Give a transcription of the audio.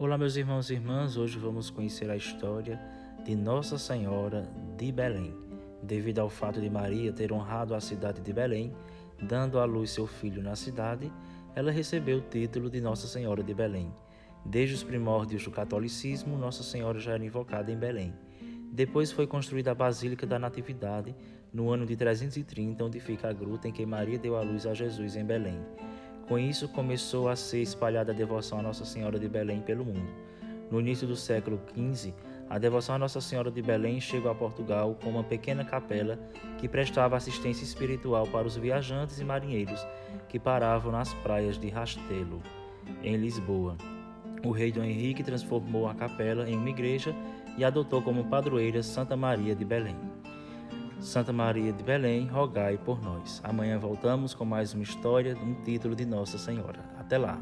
Olá, meus irmãos e irmãs. Hoje vamos conhecer a história de Nossa Senhora de Belém. Devido ao fato de Maria ter honrado a cidade de Belém, dando à luz seu filho na cidade, ela recebeu o título de Nossa Senhora de Belém. Desde os primórdios do catolicismo, Nossa Senhora já era invocada em Belém. Depois foi construída a Basílica da Natividade, no ano de 330, onde fica a gruta em que Maria deu à luz a Jesus em Belém. Com isso, começou a ser espalhada a devoção a Nossa Senhora de Belém pelo mundo. No início do século XV, a devoção a Nossa Senhora de Belém chegou a Portugal com uma pequena capela que prestava assistência espiritual para os viajantes e marinheiros que paravam nas praias de Rastelo, em Lisboa. O rei Dom Henrique transformou a capela em uma igreja e adotou como padroeira Santa Maria de Belém. Santa Maria de Belém, rogai por nós. Amanhã voltamos com mais uma história, um título de Nossa Senhora. Até lá!